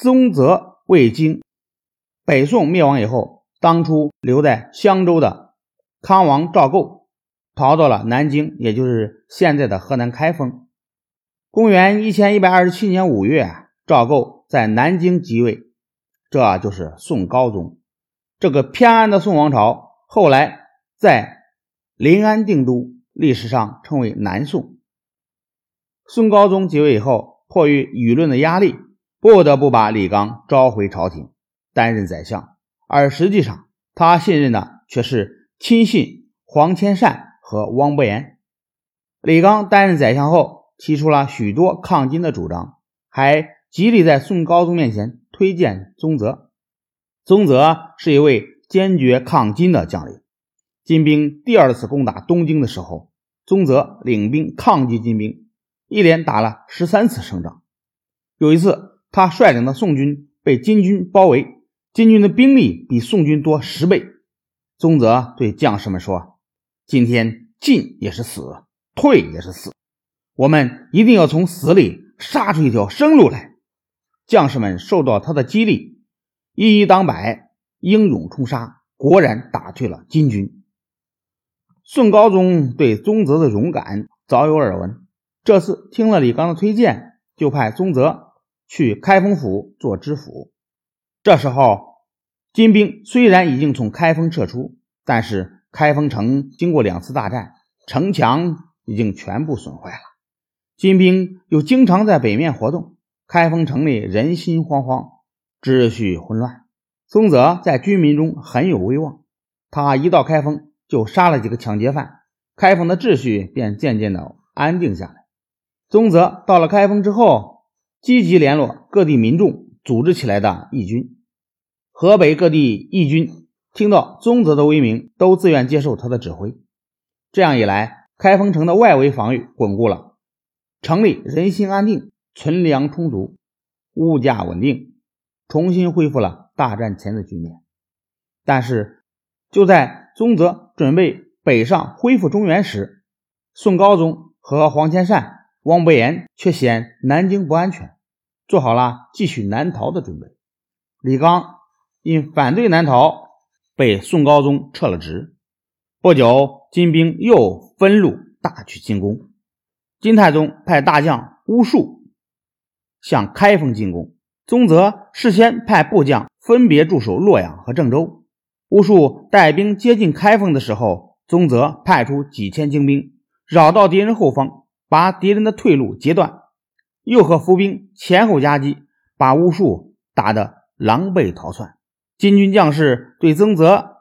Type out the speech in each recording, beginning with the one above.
宗泽未经。北宋灭亡以后，当初留在襄州的康王赵构逃到了南京，也就是现在的河南开封。公元一千一百二十七年五月，赵构在南京即位，这就是宋高宗。这个偏安的宋王朝后来在临安定都，历史上称为南宋。宋高宗即位以后，迫于舆论的压力，不得不把李纲召回朝廷担任宰相，而实际上他信任的却是亲信黄千善和汪伯言。李纲担任宰相后，提出了许多抗金的主张，还极力在宋高宗面前推荐宗泽。宗泽是一位坚决抗金的将领。金兵第二次攻打东京的时候，宗泽领兵抗击金兵，一连打了十三次胜仗。有一次，他率领的宋军被金军包围，金军的兵力比宋军多十倍。宗泽对将士们说：“今天进也是死，退也是死，我们一定要从死里杀出一条生路来。”将士们受到他的激励。一一当百，英勇冲杀，果然打退了金军。宋高宗对宗泽的勇敢早有耳闻，这次听了李纲的推荐，就派宗泽去开封府做知府。这时候，金兵虽然已经从开封撤出，但是开封城经过两次大战，城墙已经全部损坏了。金兵又经常在北面活动，开封城里人心惶惶。秩序混乱，宗泽在军民中很有威望。他一到开封，就杀了几个抢劫犯，开封的秩序便渐渐的安定下来。宗泽到了开封之后，积极联络各地民众，组织起来的义军。河北各地义军听到宗泽的威名，都自愿接受他的指挥。这样一来，开封城的外围防御巩固了，城里人心安定，存粮充足，物价稳定。重新恢复了大战前的局面，但是就在宗泽准备北上恢复中原时，宋高宗和黄千善、汪伯言却嫌南京不安全，做好了继续南逃的准备。李纲因反对南逃，被宋高宗撤了职。不久，金兵又分路大举进攻，金太宗派大将乌术向开封进攻。宗泽事先派部将分别驻守洛阳和郑州。乌术带兵接近开封的时候，宗泽派出几千精兵绕到敌人后方，把敌人的退路截断，又和伏兵前后夹击，把巫术打得狼狈逃窜。金军将士对宗泽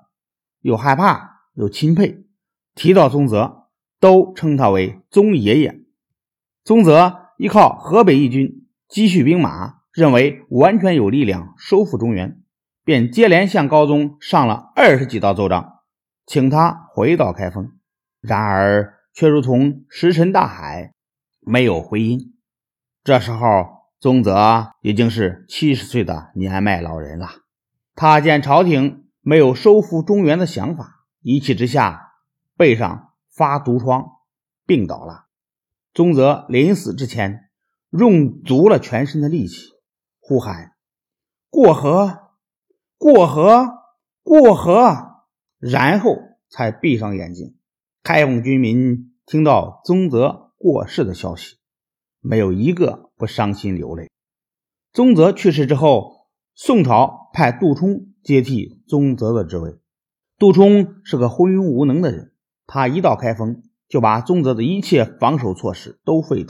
又害怕又钦佩，提到宗泽都称他为宗爷爷。宗泽依靠河北义军积蓄兵马。认为完全有力量收复中原，便接连向高宗上了二十几道奏章，请他回到开封。然而却如同石沉大海，没有回音。这时候，宗泽已经是七十岁的年迈老人了。他见朝廷没有收复中原的想法，一气之下背上发毒疮，病倒了。宗泽临死之前，用足了全身的力气。呼喊：“过河，过河，过河！”然后才闭上眼睛。开封军民听到宗泽过世的消息，没有一个不伤心流泪。宗泽去世之后，宋朝派杜充接替宗泽的职位。杜充是个昏庸无能的人，他一到开封，就把宗泽的一切防守措施都废除。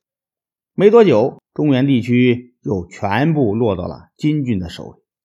没多久，中原地区。又全部落到了金军的手里。